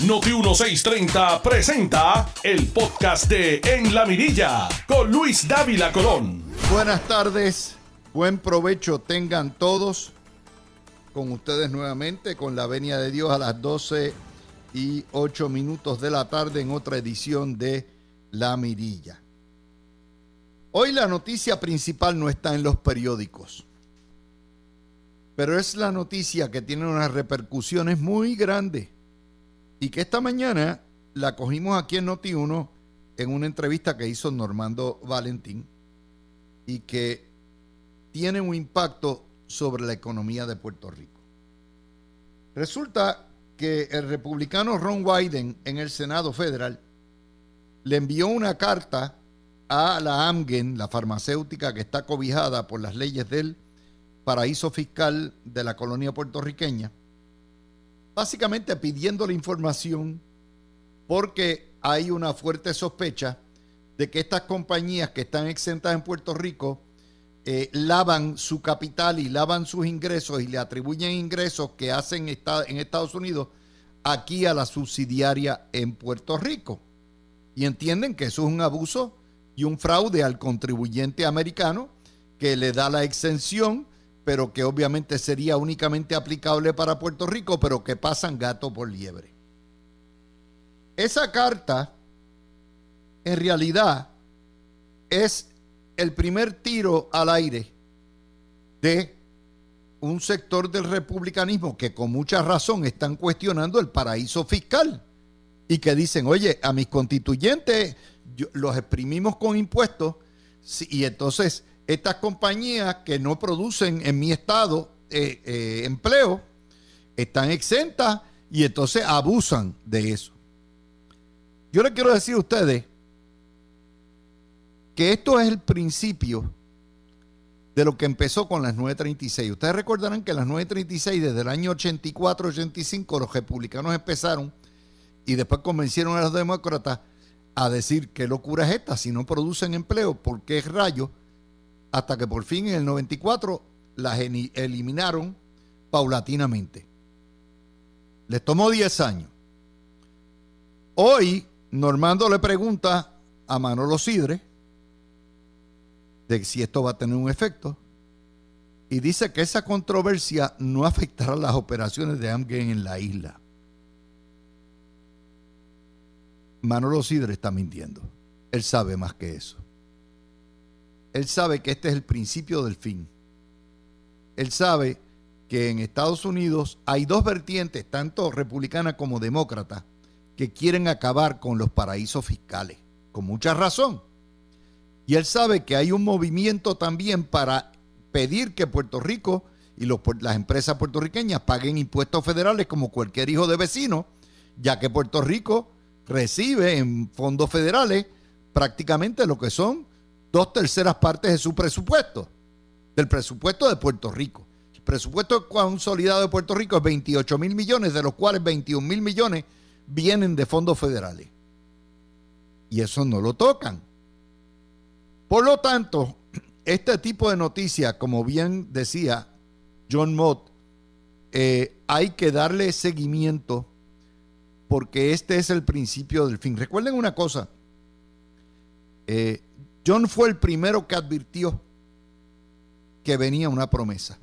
Noti 1630 presenta el podcast de En la Mirilla con Luis Dávila Colón. Buenas tardes, buen provecho tengan todos. Con ustedes nuevamente, con la venia de Dios a las 12 y 8 minutos de la tarde en otra edición de La Mirilla. Hoy la noticia principal no está en los periódicos, pero es la noticia que tiene unas repercusiones muy grandes y que esta mañana la cogimos aquí en Noti1 en una entrevista que hizo Normando Valentín y que tiene un impacto sobre la economía de Puerto Rico. Resulta que el republicano Ron Wyden en el Senado Federal le envió una carta a la Amgen, la farmacéutica que está cobijada por las leyes del paraíso fiscal de la colonia puertorriqueña, básicamente pidiendo la información porque hay una fuerte sospecha de que estas compañías que están exentas en Puerto Rico eh, lavan su capital y lavan sus ingresos y le atribuyen ingresos que hacen en Estados Unidos aquí a la subsidiaria en Puerto Rico. Y entienden que eso es un abuso y un fraude al contribuyente americano que le da la exención pero que obviamente sería únicamente aplicable para Puerto Rico, pero que pasan gato por liebre. Esa carta, en realidad, es el primer tiro al aire de un sector del republicanismo que con mucha razón están cuestionando el paraíso fiscal y que dicen, oye, a mis constituyentes los exprimimos con impuestos y entonces estas compañías que no producen en mi estado eh, eh, empleo están exentas y entonces abusan de eso. Yo le quiero decir a ustedes que esto es el principio de lo que empezó con las 936. Ustedes recordarán que las 936 desde el año 84-85 los republicanos empezaron y después convencieron a los demócratas a decir qué locura es esta, si no producen empleo, ¿por qué rayos? Hasta que por fin en el 94 las eliminaron paulatinamente. Les tomó 10 años. Hoy Normando le pregunta a Manolo Sidre de si esto va a tener un efecto y dice que esa controversia no afectará las operaciones de Amgen en la isla. Manolo Sidre está mintiendo. Él sabe más que eso. Él sabe que este es el principio del fin. Él sabe que en Estados Unidos hay dos vertientes, tanto republicana como demócrata, que quieren acabar con los paraísos fiscales, con mucha razón. Y él sabe que hay un movimiento también para pedir que Puerto Rico y las empresas puertorriqueñas paguen impuestos federales como cualquier hijo de vecino, ya que Puerto Rico recibe en fondos federales prácticamente lo que son dos terceras partes de su presupuesto, del presupuesto de Puerto Rico. El presupuesto consolidado de Puerto Rico es 28 mil millones, de los cuales 21 mil millones vienen de fondos federales. Y eso no lo tocan. Por lo tanto, este tipo de noticias, como bien decía John Mott, eh, hay que darle seguimiento porque este es el principio del fin. Recuerden una cosa, eh, John fue el primero que advirtió que venía una promesa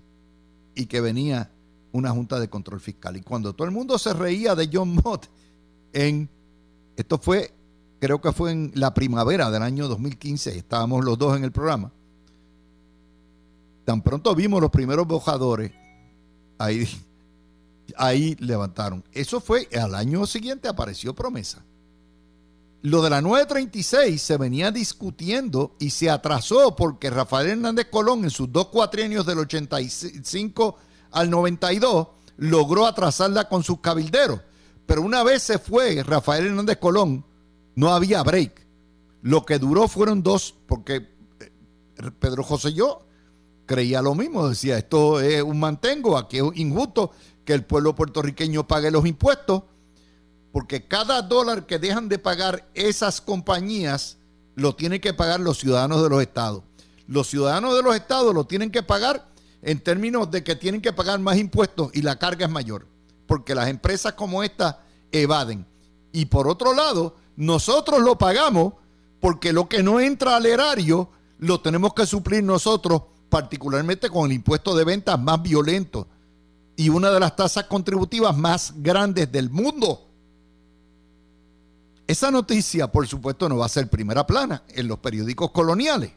y que venía una junta de control fiscal. Y cuando todo el mundo se reía de John Mott en, esto fue, creo que fue en la primavera del año 2015, estábamos los dos en el programa, tan pronto vimos los primeros bojadores, ahí, ahí levantaron. Eso fue, al año siguiente apareció promesa. Lo de la 936 se venía discutiendo y se atrasó porque Rafael Hernández Colón en sus dos cuatrienios del 85 al 92 logró atrasarla con sus cabilderos. Pero una vez se fue Rafael Hernández Colón, no había break. Lo que duró fueron dos, porque eh, Pedro José yo creía lo mismo, decía, esto es un mantengo, aquí es injusto que el pueblo puertorriqueño pague los impuestos porque cada dólar que dejan de pagar esas compañías lo tienen que pagar los ciudadanos de los estados. Los ciudadanos de los estados lo tienen que pagar en términos de que tienen que pagar más impuestos y la carga es mayor. Porque las empresas como esta evaden. Y por otro lado, nosotros lo pagamos porque lo que no entra al erario lo tenemos que suplir nosotros, particularmente con el impuesto de ventas más violento y una de las tasas contributivas más grandes del mundo. Esa noticia, por supuesto, no va a ser primera plana en los periódicos coloniales,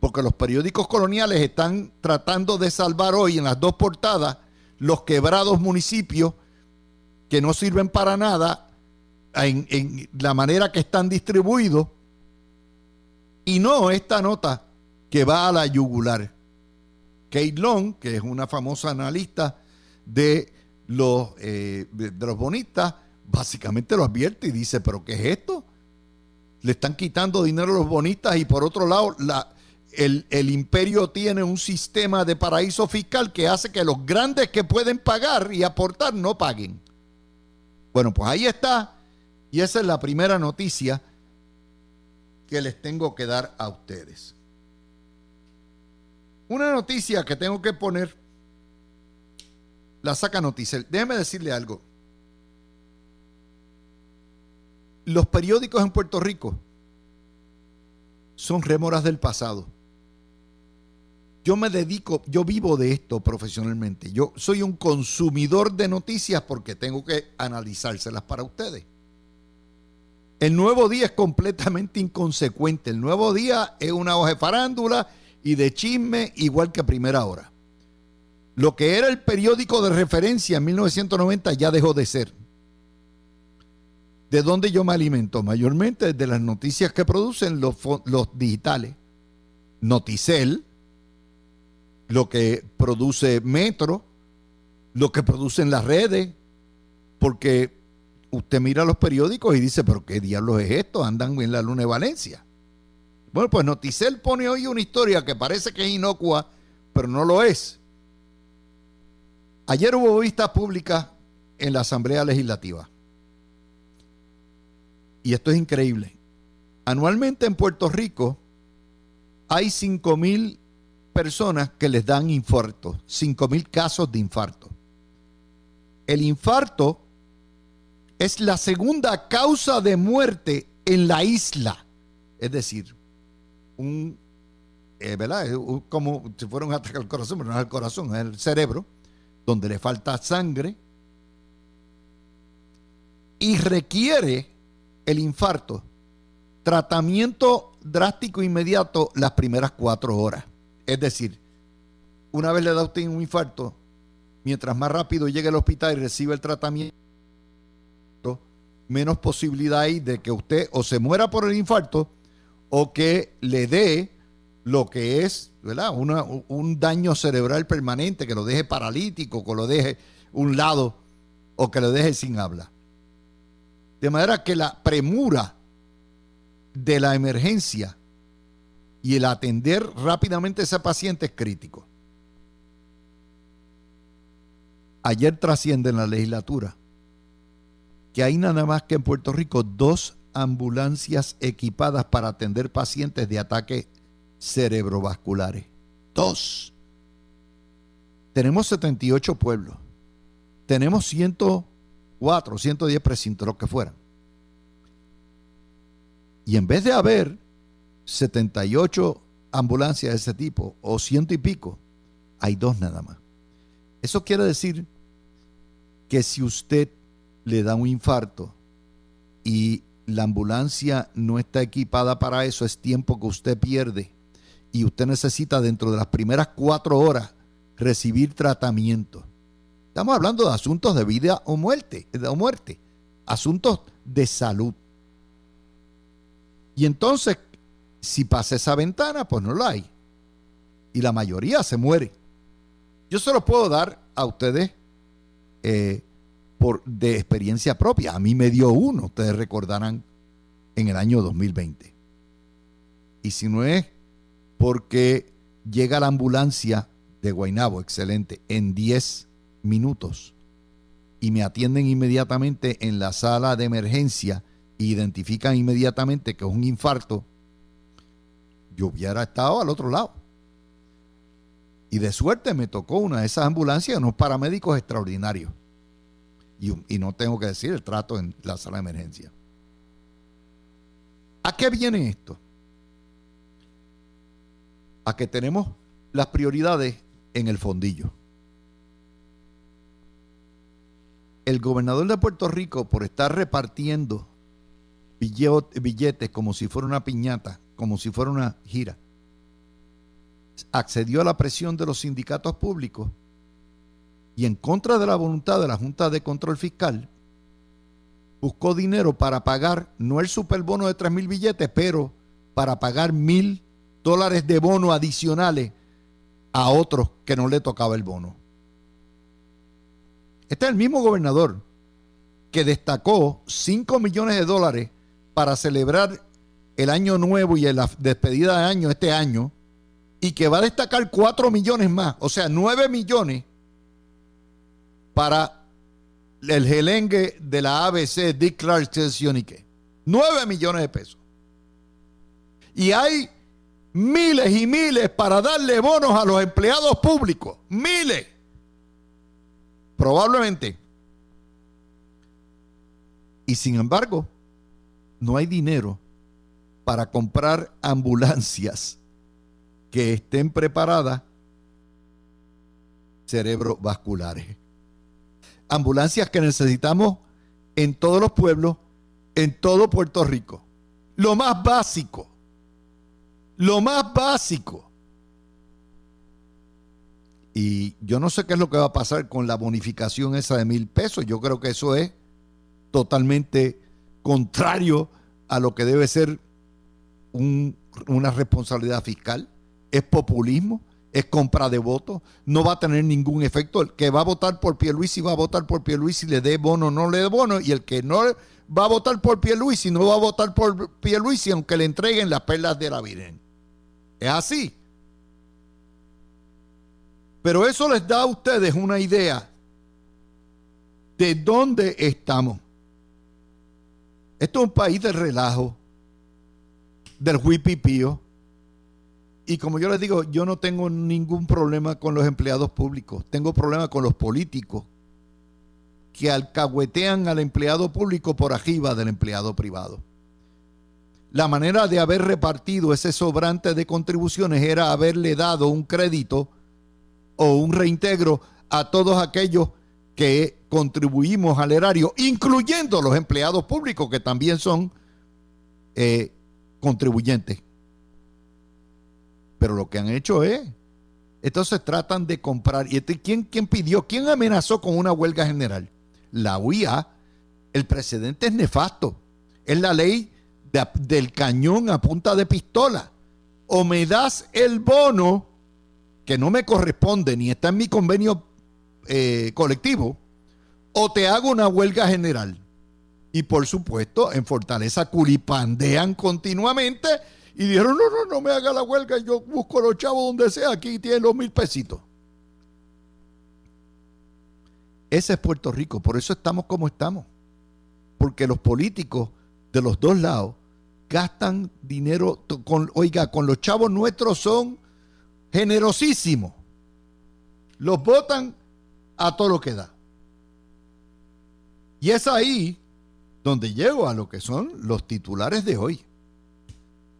porque los periódicos coloniales están tratando de salvar hoy en las dos portadas los quebrados municipios que no sirven para nada en, la manera que están distribuidos y no esta nota que va a la yugular. Kate Long, que es una famosa analista de los, eh, de los bonistas, básicamente lo advierte y dice, pero ¿qué es esto? Le están quitando dinero a los bonistas y por otro lado la, el, imperio tiene un sistema de paraíso fiscal que hace que los grandes que pueden pagar y aportar no paguen. Bueno, pues ahí está. Y esa es la primera noticia que les tengo que dar a ustedes. Una noticia que tengo que poner, la saca noticia. Déjeme decirle algo. Los periódicos en Puerto Rico son rémoras del pasado. Yo me dedico, yo vivo de esto profesionalmente. Yo soy un consumidor de noticias porque tengo que analizárselas para ustedes. El nuevo día es completamente inconsecuente. El nuevo día es una hoja de farándula y de chisme igual que a primera hora. Lo que era el periódico de referencia en 1990 ya dejó de ser. ¿De dónde yo me alimento? Mayormente de las noticias que producen los, los digitales. Noticel, lo que produce Metro, lo que producen las redes, porque usted mira los periódicos y dice, pero ¿qué diablos es esto? Andan en la luna de Valencia. Bueno, pues Noticel pone hoy una historia que parece que es inocua, pero no lo es. Ayer hubo vistas públicas en la Asamblea Legislativa. Y esto es increíble. Anualmente en Puerto Rico hay 5 mil personas que les dan infarto, 5 mil casos de infarto. El infarto es la segunda causa de muerte en la isla. Es decir, un, eh, ¿verdad? como si fuera un ataque al corazón, pero no es el corazón, es el cerebro, donde le falta sangre y requiere el infarto tratamiento drástico inmediato las primeras cuatro horas. Es decir, una vez le da usted un infarto, mientras más rápido llegue al hospital y reciba el tratamiento, menos posibilidad hay de que usted o se muera por el infarto o que le dé lo que es ¿verdad? un daño cerebral permanente, que lo deje paralítico, que lo deje un lado o que lo deje sin habla. De manera que la premura de la emergencia y el atender rápidamente a ese paciente es crítico. Ayer trasciende en la legislatura que hay nada más que en Puerto Rico dos ambulancias equipadas para atender pacientes de ataques cerebrovasculares. Dos. Tenemos 78 pueblos. Tenemos 104, 110 precintos, lo que fueran. Y en vez de haber 78 ambulancias de ese tipo o ciento y pico, hay dos nada más. Eso quiere decir que si usted le da un infarto y la ambulancia no está equipada para eso, es tiempo que usted pierde y usted necesita dentro de las primeras cuatro horas recibir tratamiento. Estamos hablando de asuntos de vida o muerte, o muerte, asuntos de salud. Y entonces, si pasa esa ventana, pues no la hay. Y la mayoría se muere. Yo se lo puedo dar a ustedes eh, por, de experiencia propia. A mí me dio uno, ustedes recordarán, en el año 2020. Y si no es porque llega la ambulancia de Guainabo, excelente, en 10 minutos y me atienden inmediatamente en la sala de emergencia e identifican inmediatamente que es un infarto, yo hubiera estado al otro lado. Y de suerte me tocó una de esas ambulancias, unos paramédicos extraordinarios. y, y no tengo que decir el trato en la sala de emergencia. ¿A qué viene esto? A que tenemos las prioridades en el fondillo. El gobernador de Puerto Rico, por estar repartiendo billetes como si fuera una piñata, como si fuera una gira, accedió a la presión de los sindicatos públicos y en contra de la voluntad de la Junta de Control Fiscal, buscó dinero para pagar, no el superbono de 3 mil billetes, pero para pagar mil dólares de bono adicionales a otros que no le tocaba el bono. Este es el mismo gobernador que destacó 5 millones de dólares para celebrar el año nuevo y la despedida de año este año y que va a destacar 4 millones más, o sea, 9 millones para el gelengue de la ABC Dick Clark 9 millones de pesos. Y hay miles y miles para darle bonos a los empleados públicos. Miles. Probablemente. Y sin embargo, no hay dinero para comprar ambulancias que estén preparadas cerebrovasculares. Ambulancias que necesitamos en todos los pueblos, en todo Puerto Rico. Lo más básico. Lo más básico. Y yo no sé qué es lo que va a pasar con la bonificación esa de mil pesos. Yo creo que eso es totalmente contrario a lo que debe ser una responsabilidad fiscal. Es populismo, es compra de votos, no va a tener ningún efecto. El que va a votar por Pierluisi va a votar por Pierluisi, le dé bono o no le dé bono, y el que no va a votar por Pierluisi no va a votar por Pierluisi aunque le entreguen las perlas de la Virgen. Es así. Pero eso les da a ustedes una idea de dónde estamos. Esto es un país del relajo, del huipipío. Y como yo les digo, yo no tengo ningún problema con los empleados públicos. Tengo problema con los políticos que alcahuetean al empleado público por arriba del empleado privado. La manera de haber repartido ese sobrante de contribuciones era haberle dado un crédito o un reintegro a todos aquellos que contribuimos al erario, incluyendo los empleados públicos que también son eh, contribuyentes. Pero lo que han hecho es, entonces tratan de comprar. ¿Y este, ¿quién, quién pidió? ¿Quién amenazó con una huelga general? La UIA. El precedente es nefasto. Es la ley del cañón a punta de pistola. O me das el bono que no me corresponde ni está en mi convenio eh, colectivo, o te hago una huelga general. Y por supuesto, en Fortaleza culipandean continuamente y dijeron, no, no, no me haga la huelga, yo busco los chavos donde sea, aquí tienen los mil pesitos. Ese es Puerto Rico, por eso estamos como estamos. Porque los políticos de los dos lados gastan dinero, con, oiga, con los chavos nuestros son generosísimos. Los votan a todo lo que da. Y es ahí donde llego a lo que son los titulares de hoy.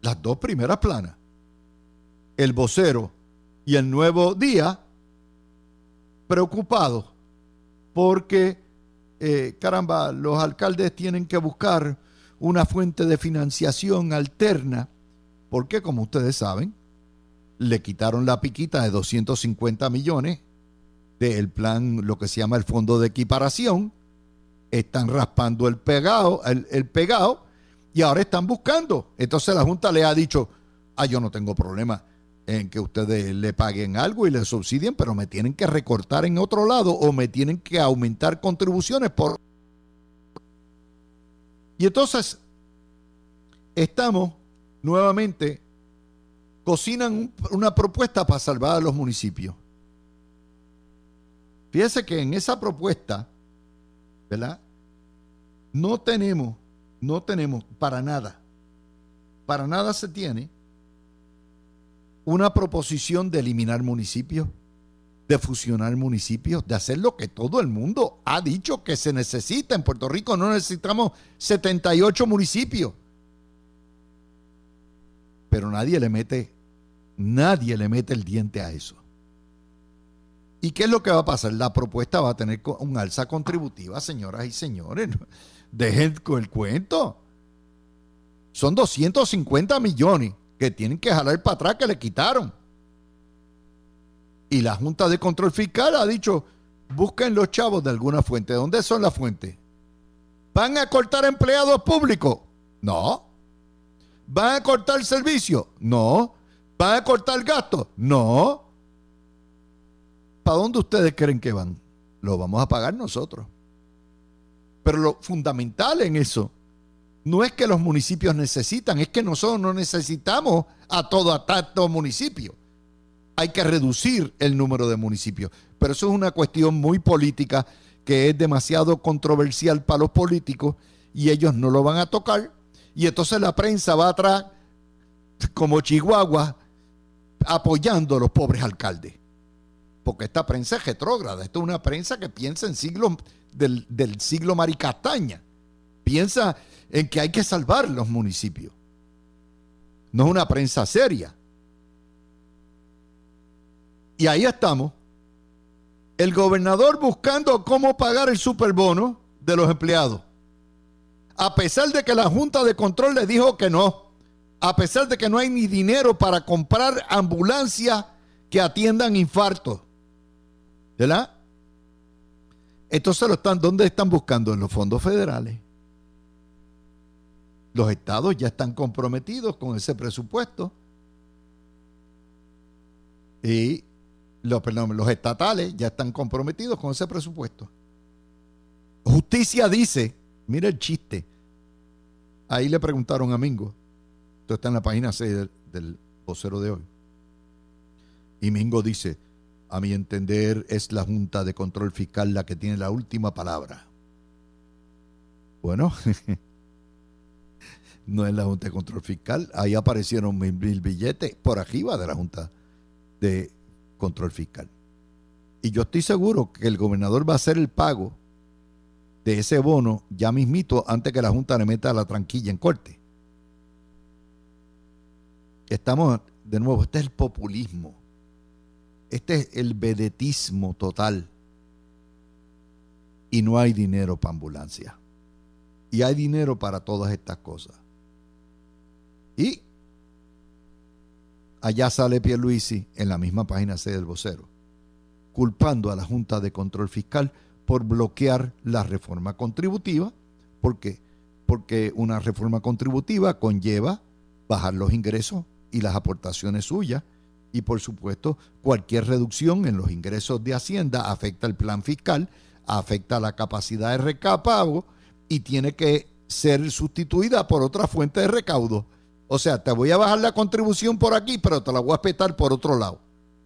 Las dos primeras planas. El vocero y el nuevo día preocupados porque, eh, caramba, los alcaldes tienen que buscar una fuente de financiación alterna, porque como ustedes saben, le quitaron la piquita de 250 millones del plan, lo que se llama el fondo de equiparación, están raspando el pegado, el, pegado, y ahora están buscando. Entonces la Junta le ha dicho, ah, yo no tengo problema en que ustedes le paguen algo y le subsidien, pero me tienen que recortar en otro lado o me tienen que aumentar contribuciones por y entonces estamos nuevamente, cocinan una propuesta para salvar a los municipios. Fíjese que en esa propuesta, ¿verdad? No tenemos, no tenemos para nada, para nada se tiene una proposición de eliminar municipios, de fusionar municipios, de hacer lo que todo el mundo ha dicho que se necesita. En Puerto Rico no necesitamos 78 municipios. Pero nadie le mete, nadie le mete el diente a eso. ¿Y qué es lo que va a pasar? La propuesta va a tener un alza contributiva, señoras y señores. Dejen con el cuento. Son 250 millones que tienen que jalar para atrás que le quitaron. Y la Junta de Control Fiscal ha dicho, busquen los chavos de alguna fuente. ¿Dónde son las fuentes? ¿Van a cortar empleados públicos? No. ¿Van a cortar servicios? No. ¿Van a cortar gastos? No. ¿Para dónde ustedes creen que van? Lo vamos a pagar nosotros. Pero lo fundamental en eso no es que los municipios necesitan, es que nosotros no necesitamos a todo a municipio. Hay que reducir el número de municipios. Pero eso es una cuestión muy política que es demasiado controversial para los políticos y ellos no lo van a tocar. Y entonces la prensa va atrás como Chihuahua apoyando a los pobres alcaldes. Porque esta prensa es retrógrada. Esta es una prensa que piensa en siglo del, del siglo Maricastaña. Piensa en que hay que salvar los municipios. No es una prensa seria. Y ahí estamos. El gobernador buscando cómo pagar el superbono de los empleados. A pesar de que la Junta de Control le dijo que no. A pesar de que no hay ni dinero para comprar ambulancias que atiendan infartos. ¿Verdad? Entonces ¿dónde están buscando? En los fondos federales. Los estados ya están comprometidos con ese presupuesto. Y los, los estatales ya están comprometidos con ese presupuesto. Justicia dice, mira el chiste. Ahí le preguntaron a Mingo. Está en la página 6 del, del vocero de hoy. Y Mingo dice, a mi entender es la Junta de Control Fiscal la que tiene la última palabra. Bueno, no es la Junta de Control Fiscal. Ahí aparecieron mil, billetes por arriba de la Junta de Control Fiscal. Y yo estoy seguro que el gobernador va a hacer el pago de ese bono ya mismito antes que la Junta le meta la tranquilla en corte. Estamos, de nuevo, este es el populismo. Este es el vedetismo total. Y no hay dinero para ambulancia. Y hay dinero para todas estas cosas. Y allá sale Pierluisi en la misma página C del vocero, culpando a la Junta de Control Fiscal por bloquear la reforma contributiva. ¿Por qué? Porque una reforma contributiva conlleva bajar los ingresos y las aportaciones suyas y por supuesto cualquier reducción en los ingresos de Hacienda afecta el plan fiscal, afecta la capacidad de recapago y tiene que ser sustituida por otra fuente de recaudo. O sea, te voy a bajar la contribución por aquí, pero te la voy a espetar por otro lado,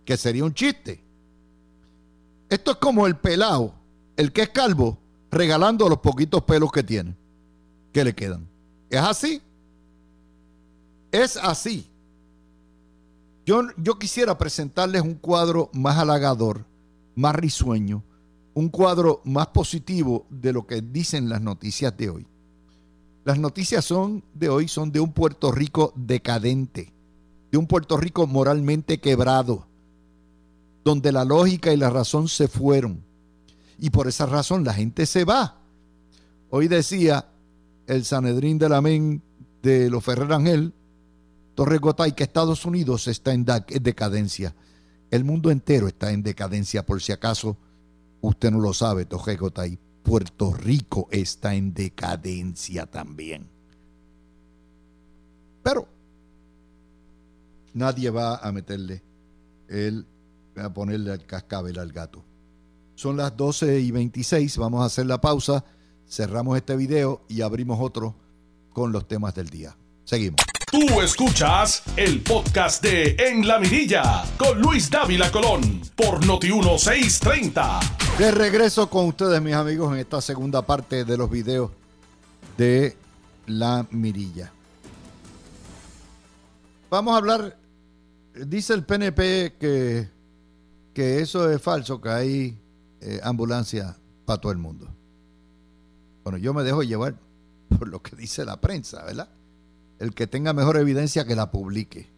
que sería un chiste. Esto es como el pelado, el que es calvo, regalando los poquitos pelos que tiene, que le quedan. ¿Es así? Es así. Yo, quisiera presentarles un cuadro más halagador, más risueño, un cuadro más positivo de lo que dicen las noticias de hoy. Las noticias son de hoy son de un Puerto Rico decadente, de un Puerto Rico moralmente quebrado, donde la lógica y la razón se fueron. Y por esa razón la gente se va. Hoy decía el Sanedrín del Amén de los Ferrer Ángel, Torres Gotay, que Estados Unidos está en decadencia. El mundo entero está en decadencia, por si acaso usted no lo sabe, Torres Gotay. Puerto Rico está en decadencia también. Pero nadie va a meterle el, a ponerle el cascabel al gato. Son las 12 y 26, vamos a hacer la pausa, cerramos este video y abrimos otro con los temas del día. Seguimos. Tú escuchas el podcast de En la Mirilla con Luis Dávila Colón por Noti1630. De regreso con ustedes, mis amigos, en esta segunda parte de los videos de La Mirilla. Vamos a hablar, dice el PNP que que eso es falso, que hay eh, ambulancia para todo el mundo. Bueno, yo me dejo llevar por lo que dice la prensa, ¿verdad? El que tenga mejor evidencia que la publique.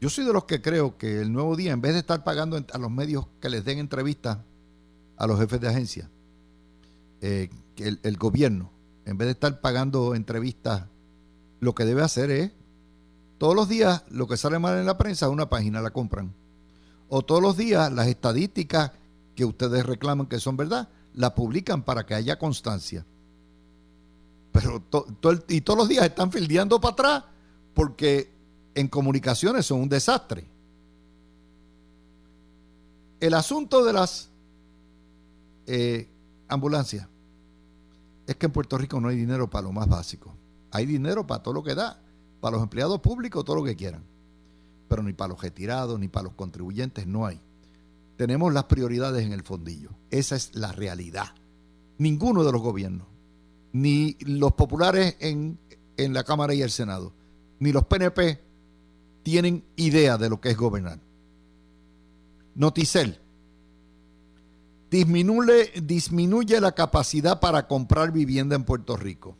Yo soy de los que creo que el nuevo día, en vez de estar pagando a los medios que les den entrevistas a los jefes de agencia, eh, que el, gobierno, en vez de estar pagando entrevistas, lo que debe hacer es, todos los días lo que sale mal en la prensa, una página la compran. O todos los días las estadísticas que ustedes reclaman que son verdad, la publican para que haya constancia. Y todos los días están fildeando para atrás porque en comunicaciones son un desastre. El asunto de las eh, ambulancias es que en Puerto Rico no hay dinero para lo más básico. Hay dinero para todo lo que da, para los empleados públicos, todo lo que quieran. Pero ni para los retirados, ni para los contribuyentes no hay. Tenemos las prioridades en el fondillo. Esa es la realidad. Ninguno de los gobiernos, ni los populares en, en la Cámara y el Senado, ni los PNP tienen idea de lo que es gobernar. Noticel. Disminuye, disminuye la capacidad para comprar vivienda en Puerto Rico.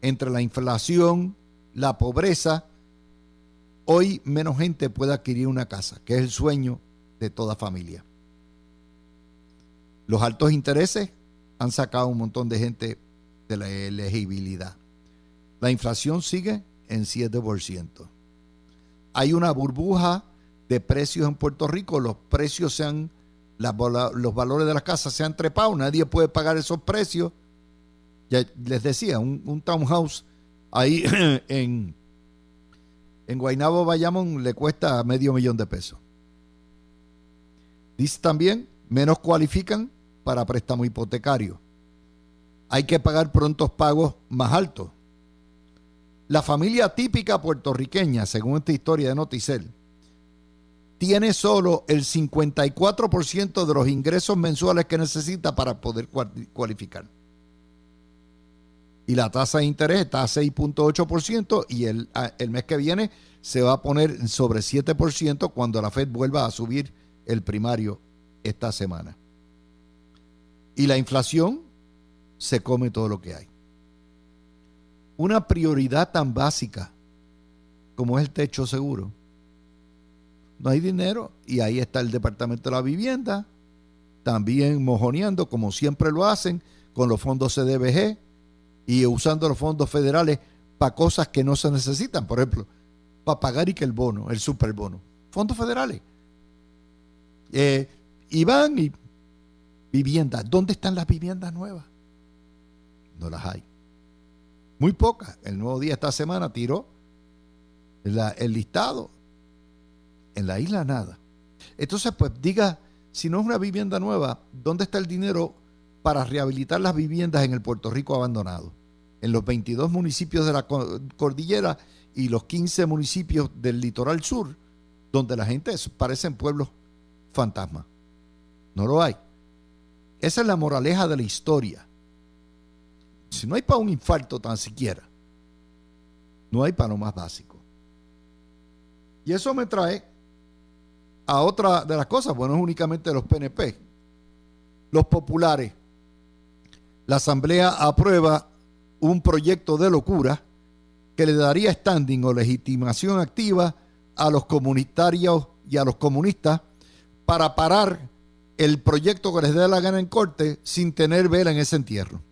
Entre la inflación, la pobreza, hoy menos gente puede adquirir una casa, que es el sueño de toda familia. Los altos intereses han sacado un montón de gente de la elegibilidad. La inflación sigue en 7% hay una burbuja de precios en Puerto Rico, los precios se han, los valores de las casas se han trepado, nadie puede pagar esos precios. Ya les decía, un, townhouse ahí en, en Guaynabo, Bayamón, le cuesta medio millón de pesos. Dice también, menos cualifican para préstamo hipotecario. Hay que pagar prontos pagos más altos. La familia típica puertorriqueña, según esta historia de Noticel, tiene solo el 54% de los ingresos mensuales que necesita para poder cualificar. Y la tasa de interés está a 6.8% y el, el mes que viene se va a poner sobre 7% cuando la Fed vuelva a subir el primario esta semana. Y la inflación se come todo lo que hay una prioridad tan básica como es el techo seguro. No hay dinero y ahí está el Departamento de la Vivienda, también mojoneando como siempre lo hacen con los fondos CDBG y usando los fondos federales para cosas que no se necesitan, por ejemplo, para pagar y que el bono, el superbono, fondos federales. Eh, y van y viviendas, ¿dónde están las viviendas nuevas? No las hay. Muy pocas. El nuevo día esta semana tiró el listado. En la isla nada. Entonces, pues diga, si no es una vivienda nueva, ¿dónde está el dinero para rehabilitar las viviendas en el Puerto Rico abandonado? En los 22 municipios de la cordillera y los 15 municipios del litoral sur, donde la gente parecen pueblos fantasmas. No lo hay. Esa es la moraleja de la historia. Si no hay para un infarto tan siquiera, no hay para lo más básico. Y eso me trae a otra de las cosas, bueno, es únicamente los PNP, los populares. La Asamblea aprueba un proyecto de locura que le daría standing o legitimación activa a los comunitarios y a los comunistas para parar el proyecto que les dé la gana en corte sin tener vela en ese entierro.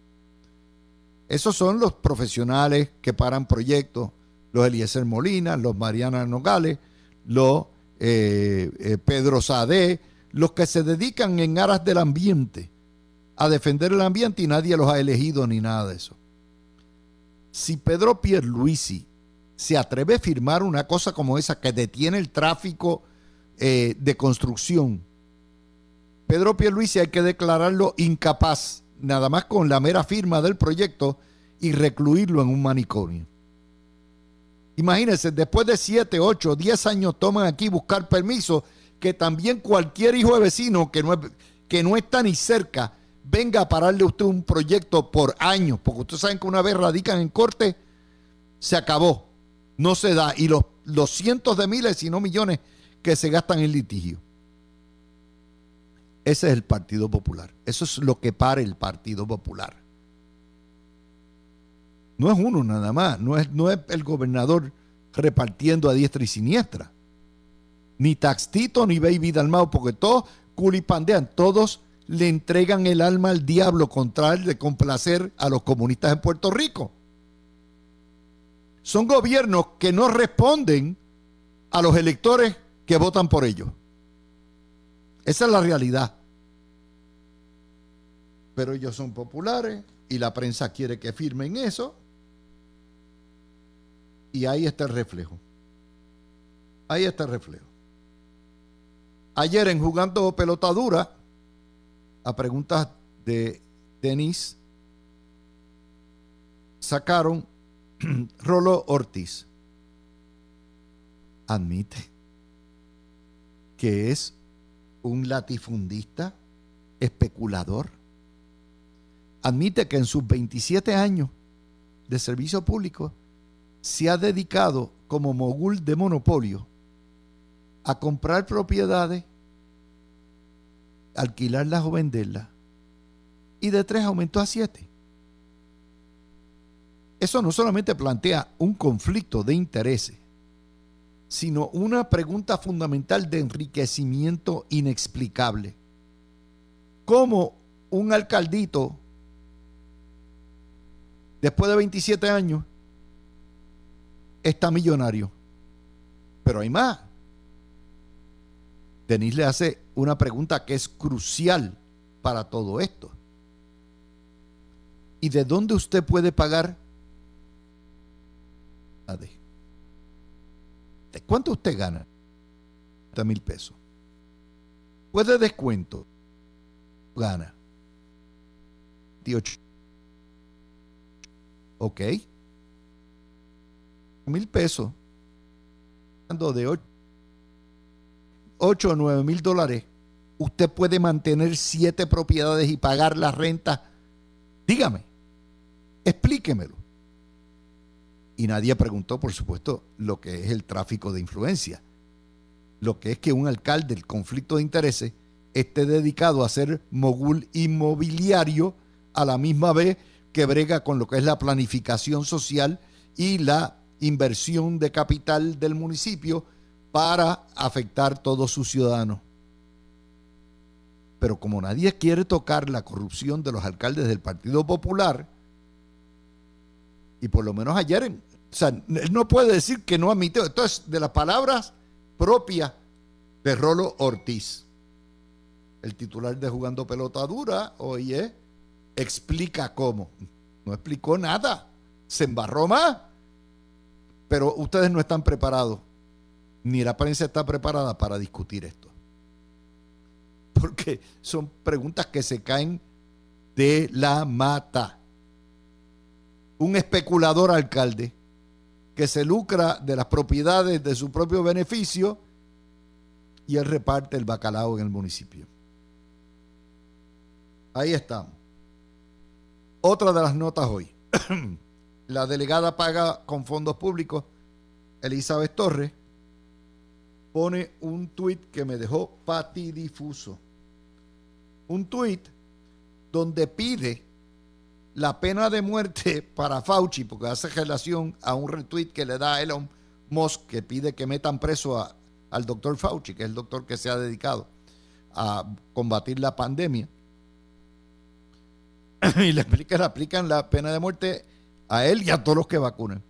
Esos son los profesionales que paran proyectos, los Eliezer Molina, los Mariana Nogales, los eh, eh, Pedro Sade, los que se dedican en aras del ambiente, a defender el ambiente y nadie los ha elegido ni nada de eso. Si Pedro Pierluisi se atreve a firmar una cosa como esa que detiene el tráfico eh, de construcción, Pedro Pierluisi hay que declararlo incapaz nada más con la mera firma del proyecto y recluirlo en un manicomio. Imagínense, después de 7, 8, 10 años toman aquí buscar permiso, que también cualquier hijo de vecino que no, que no está ni cerca venga a pararle a usted un proyecto por años, porque ustedes saben que una vez radican en corte, se acabó, no se da, y los, los cientos de miles, si no millones, que se gastan en litigio. Ese es el Partido Popular. Eso es lo que para el Partido Popular. No es uno nada más, no es, no es el gobernador repartiendo a diestra y siniestra. Ni Taxtito ni Baby Dalmao, porque todos culipandean, todos le entregan el alma al diablo con de complacer a los comunistas en Puerto Rico. Son gobiernos que no responden a los electores que votan por ellos. Esa es la realidad. Pero ellos son populares y la prensa quiere que firmen eso. Y ahí está el reflejo. Ahí está el reflejo. Ayer en jugando pelota dura, a preguntas de Denis, sacaron Rolo Ortiz. Admite que es un latifundista, especulador. Admite que en sus 27 años de servicio público se ha dedicado como mogul de monopolio a comprar propiedades, alquilarlas o venderlas, y de tres aumentó a siete. Eso no solamente plantea un conflicto de intereses, sino una pregunta fundamental de enriquecimiento inexplicable. ¿Cómo un alcaldito, después de 27 años, está millonario? Pero hay más. Denis le hace una pregunta que es crucial para todo esto. ¿Y de dónde usted puede pagar? ¿De cuánto usted gana? De mil pesos. Puede descuento. Gana. 18. Ok. Mil pesos. De 8 8 o 9 mil dólares, usted puede mantener siete propiedades y pagar la renta. Dígame, explíquemelo. Y nadie preguntó, por supuesto, lo que es el tráfico de influencia. Lo que es que un alcalde, el conflicto de intereses, esté dedicado a ser mogul inmobiliario a la misma vez que brega con lo que es la planificación social y la inversión de capital del municipio para afectar a todos sus ciudadanos. Pero como nadie quiere tocar la corrupción de los alcaldes del Partido Popular, y por lo menos ayer, o sea, no puede decir que no admitió. Esto es de las palabras propias de Rolo Ortiz. El titular de Jugando Pelota Dura, oye, explica cómo. No explicó nada. Se embarró más. Pero ustedes no están preparados ni la prensa está preparada para discutir esto. Porque son preguntas que se caen de la mata. Un especulador alcalde que se lucra de las propiedades de su propio beneficio y él reparte el bacalao en el municipio. Ahí estamos. Otra de las notas hoy. la delegada paga con fondos públicos Elizabeth Torres pone un tuit que me dejó patidifuso. Un tuit donde pide la pena de muerte para Fauci, porque hace relación a un retweet que le da a Elon Musk, que pide que metan preso al doctor Fauci, que es el doctor que se ha dedicado a combatir la pandemia. y le explica, le aplican la pena de muerte a él y a todos los que vacunan.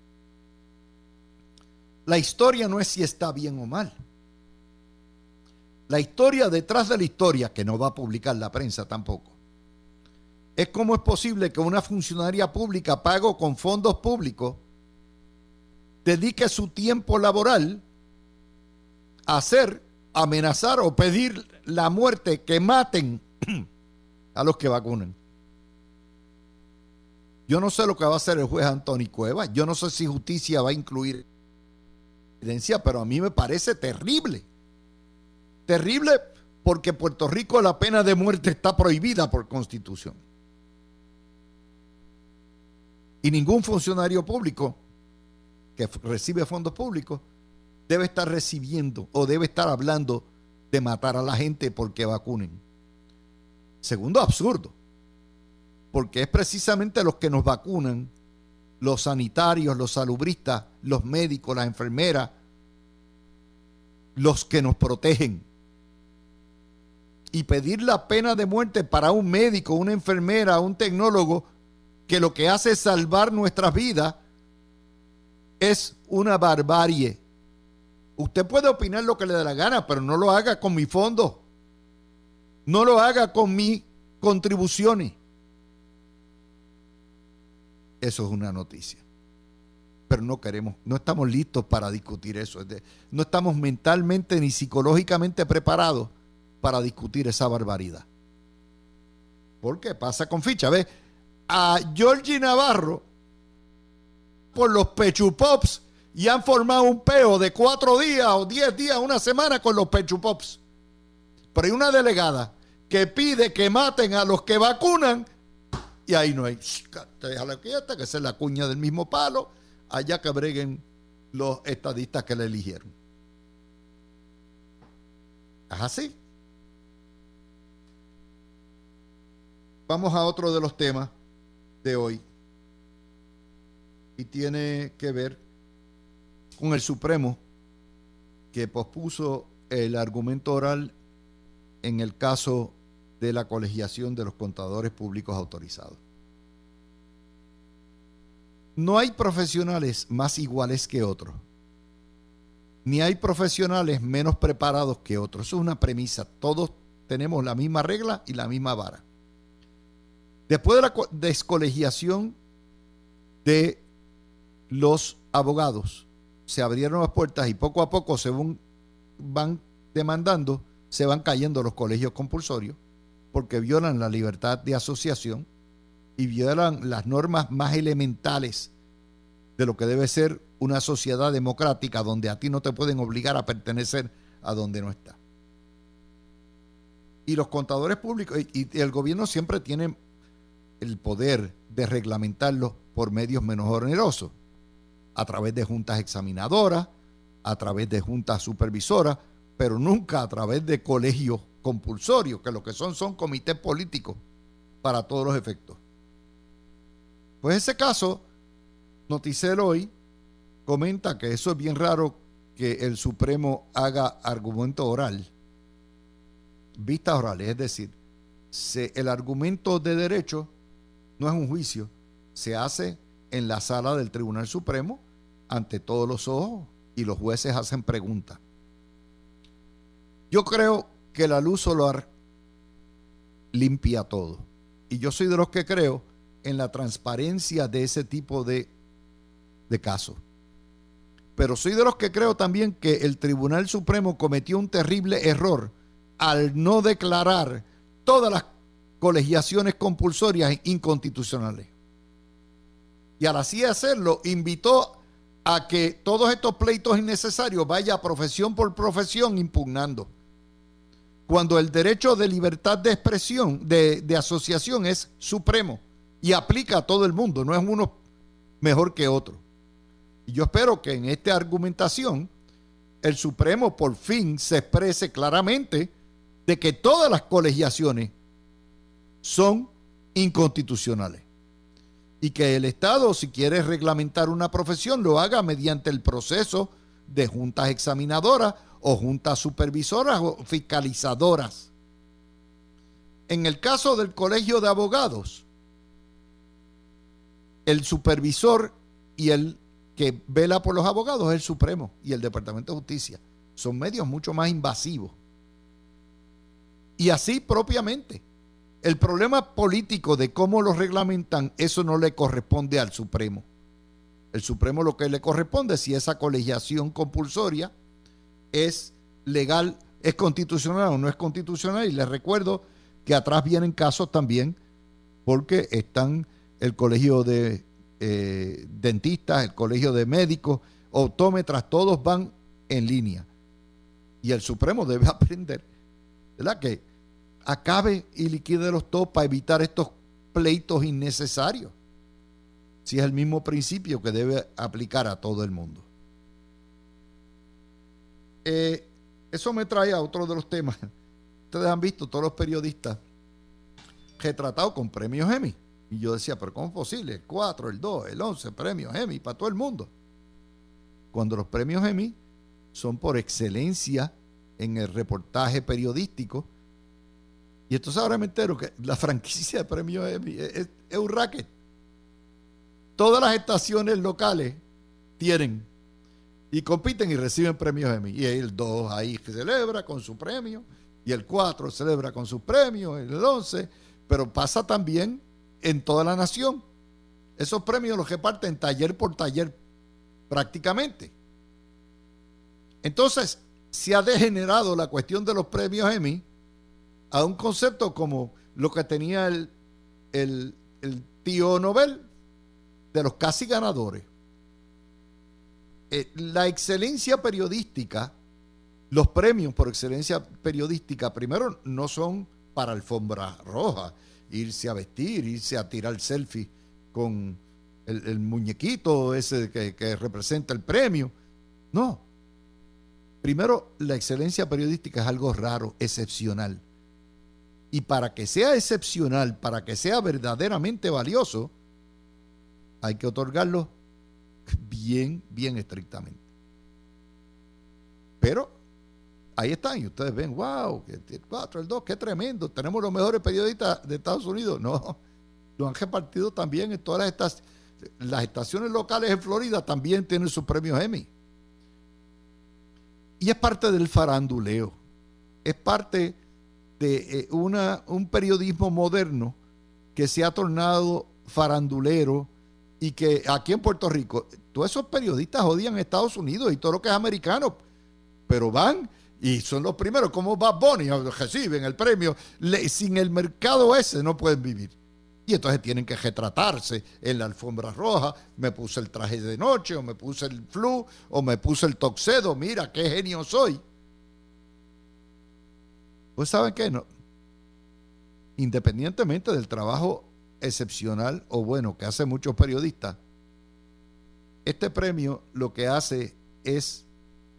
La historia no es si está bien o mal. La historia detrás de la historia, que no va a publicar la prensa tampoco, es cómo es posible que una funcionaria pública pago con fondos públicos dedique su tiempo laboral a hacer, amenazar o pedir la muerte, que maten a los que vacunan. Yo no sé lo que va a hacer el juez Antonio Cueva, yo no sé si justicia va a incluir evidencia, pero a mí me parece terrible Terrible porque Puerto Rico la pena de muerte está prohibida por constitución. Y ningún funcionario público que recibe fondos públicos debe estar recibiendo o debe estar hablando de matar a la gente porque vacunen. Segundo, absurdo. Porque es precisamente los que nos vacunan, los sanitarios, los salubristas, los médicos, las enfermeras, los que nos protegen. Y pedir la pena de muerte para un médico, una enfermera, un tecnólogo, que lo que hace salvar nuestras vidas, es una barbarie. Usted puede opinar lo que le dé la gana, pero no lo haga con mi fondo. No lo haga con mis contribuciones. Eso es una noticia. Pero no queremos, no estamos listos para discutir eso. No estamos mentalmente ni psicológicamente preparados para discutir esa barbaridad. ¿Por qué? Pasa con ficha. Ve, a Georgie Navarro por los Pechupops y han formado un peo de cuatro días o diez días, una semana con los Pechupops. Pero hay una delegada que pide que maten a los que vacunan y ahí no hay. Déjala quieta, que esa es la cuña del mismo palo. Allá que breguen los estadistas que le eligieron. Es así. Vamos a otro de los temas de hoy. Y tiene que ver con el Supremo que pospuso el argumento oral en el caso de la colegiación de los contadores públicos autorizados. No hay profesionales más iguales que otros, ni hay profesionales menos preparados que otros. Eso es una premisa. Todos tenemos la misma regla y la misma vara. Después de la descolegiación de los abogados, se abrieron las puertas y poco a poco, según van demandando, se van cayendo los colegios compulsorios porque violan la libertad de asociación y violan las normas más elementales de lo que debe ser una sociedad democrática donde a ti no te pueden obligar a pertenecer a donde no está. Y los contadores públicos y, el gobierno siempre tienen el poder de reglamentarlo por medios menos onerosos, a través de juntas examinadoras, a través de juntas supervisoras, pero nunca a través de colegios compulsorios, que lo que son son comités políticos para todos los efectos. Pues ese caso, Noticel hoy comenta que eso es bien raro que el Supremo haga argumento oral, vista oral, es decir, el argumento de derecho no es un juicio, se hace en la sala del Tribunal Supremo ante todos los ojos y los jueces hacen preguntas. Yo creo que la luz solar limpia todo. Y yo soy de los que creo en la transparencia de ese tipo de, de casos. Pero soy de los que creo también que el Tribunal Supremo cometió un terrible error al no declarar todas las colegiaciones compulsorias inconstitucionales. Y al así hacerlo, invitó a que todos estos pleitos innecesarios vaya profesión por profesión impugnando cuando el derecho de libertad de expresión, de, asociación es supremo y aplica a todo el mundo, no es uno mejor que otro. Y yo espero que en esta argumentación el Supremo por fin se exprese claramente de que todas las colegiaciones son inconstitucionales y que el Estado, si quiere reglamentar una profesión, lo haga mediante el proceso de juntas examinadoras o juntas supervisoras o fiscalizadoras. En el caso del Colegio de Abogados, el supervisor y el que vela por los abogados es el Supremo y el Departamento de Justicia. Son medios mucho más invasivos. Y así propiamente. El problema político de cómo lo reglamentan, eso no le corresponde al Supremo. El Supremo lo que le corresponde, si esa colegiación compulsoria es legal, es constitucional o no es constitucional. Y les recuerdo que atrás vienen casos también porque están el colegio de eh, dentistas, el colegio de médicos, optómetras, todos van en línea. Y el Supremo debe aprender, ¿verdad? Que acabe y liquide los todos para evitar estos pleitos innecesarios. Si es el mismo principio que debe aplicar a todo el mundo. Eh, eso me trae a otro de los temas. Ustedes han visto, todos los periodistas retratado con premios Emmy. Y yo decía, pero ¿cómo es posible? El 4, el 2, el 11 premios Emmy para todo el mundo. Cuando los premios Emmy son por excelencia en el reportaje periodístico. Y entonces ahora me entero que la franquicia de premios Emmy es, un racket. Todas las estaciones locales tienen y compiten y reciben premios Emmy. Y el 2 ahí celebra con su premio, y el 4 celebra con su premio, el 11, pero pasa también en toda la nación. Esos premios los reparten taller por taller prácticamente. Entonces, se ha degenerado la cuestión de los premios Emmy a un concepto como lo que tenía el, el, tío Nobel de los casi ganadores. Eh, la excelencia periodística, los premios por excelencia periodística, primero no son para alfombra roja, irse a vestir, irse a tirar selfie con el, muñequito ese que representa el premio. No. Primero, la excelencia periodística es algo raro, excepcional. Y para que sea excepcional, para que sea verdaderamente valioso, hay que otorgarlo bien, bien estrictamente. Pero ahí están, y ustedes ven, wow, el 4, el 2, qué tremendo, tenemos los mejores periodistas de Estados Unidos. No, lo han repartido también en todas estaciones. Las estaciones locales en Florida también tienen sus premios Emmy. Y es parte del faranduleo, es parte de eh, una, un periodismo moderno que se ha tornado farandulero, y que aquí en Puerto Rico, todos esos periodistas odian a Estados Unidos y todo lo que es americano, pero van y son los primeros, como Bad Bunny, reciben el premio. sin el mercado ese no pueden vivir. Y entonces tienen que retratarse en la alfombra roja. Me puse el traje de noche, o me puse el flu, o me puse el toxedo. Mira qué genio soy. Pues saben qué, no. Independientemente del trabajo excepcional o bueno que hace muchos periodistas, este premio lo que hace es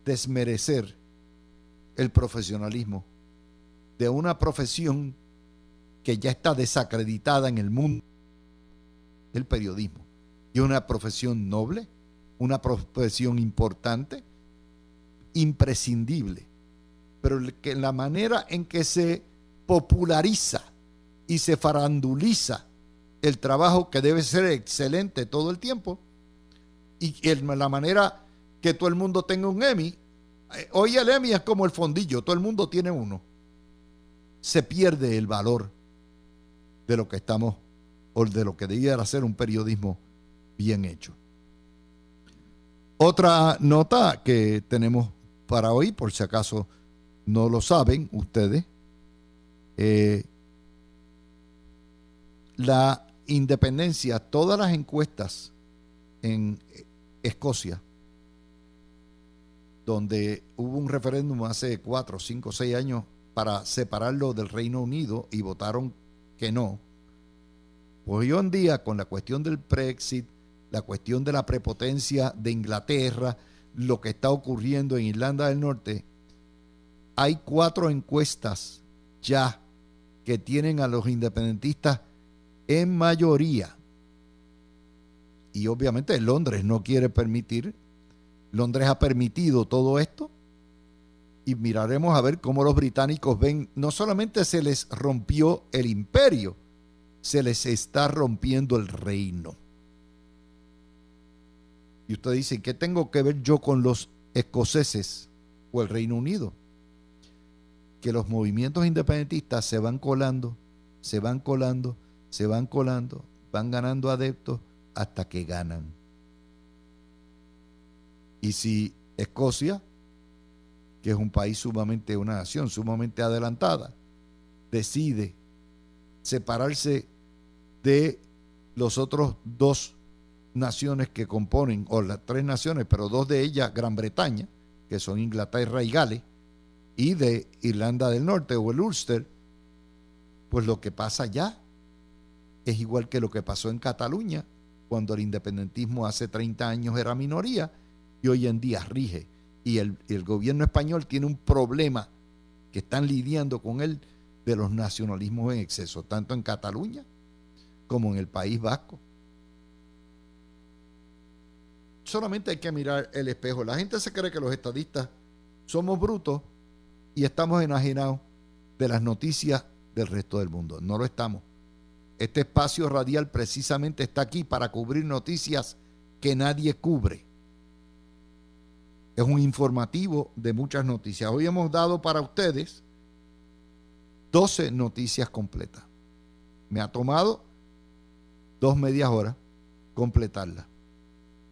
desmerecer el profesionalismo de una profesión que ya está desacreditada en el mundo, el periodismo. Y una profesión noble, una profesión importante, imprescindible, pero que la manera en que se populariza y se faranduliza el trabajo que debe ser excelente todo el tiempo y la manera que todo el mundo tenga un Emmy. Eh, hoy el Emmy es como el fondillo, todo el mundo tiene uno. Se pierde el valor de lo que estamos o de lo que debiera ser un periodismo bien hecho. Otra nota que tenemos para hoy, por si acaso no lo saben ustedes, eh, la independencia, todas las encuestas en Escocia, donde hubo un referéndum hace cuatro, cinco, seis años para separarlo del Reino Unido y votaron que no. Pues hoy en día, con la cuestión del Brexit, la cuestión de la prepotencia de Inglaterra, lo que está ocurriendo en Irlanda del Norte, hay cuatro encuestas ya que tienen a los independentistas en mayoría. Y obviamente Londres no quiere permitir, Londres ha permitido todo esto y miraremos a ver cómo los británicos ven, no solamente se les rompió el imperio, se les está rompiendo el reino. Y usted dice, ¿qué tengo que ver yo con los escoceses o el Reino Unido? Que los movimientos independentistas se van colando, se van colando, se van colando, van ganando adeptos hasta que ganan. Y si Escocia, que es un país sumamente, una nación sumamente adelantada, decide separarse de los otros dos naciones que componen, o las tres naciones, pero dos de ellas, Gran Bretaña, que son Inglaterra y Gales, y de Irlanda del Norte o el Ulster, pues lo que pasa ya es igual que lo que pasó en Cataluña, cuando el independentismo hace 30 años era minoría y hoy en día rige. Y el, gobierno español tiene un problema que están lidiando con él de los nacionalismos en exceso, tanto en Cataluña como en el País Vasco. Solamente hay que mirar el espejo. La gente se cree que los estadistas somos brutos y estamos enajenados de las noticias del resto del mundo. No lo estamos. Este espacio radial precisamente está aquí para cubrir noticias que nadie cubre. Es un informativo de muchas noticias. Hoy hemos dado para ustedes 12 noticias completas. Me ha tomado dos medias horas completarla.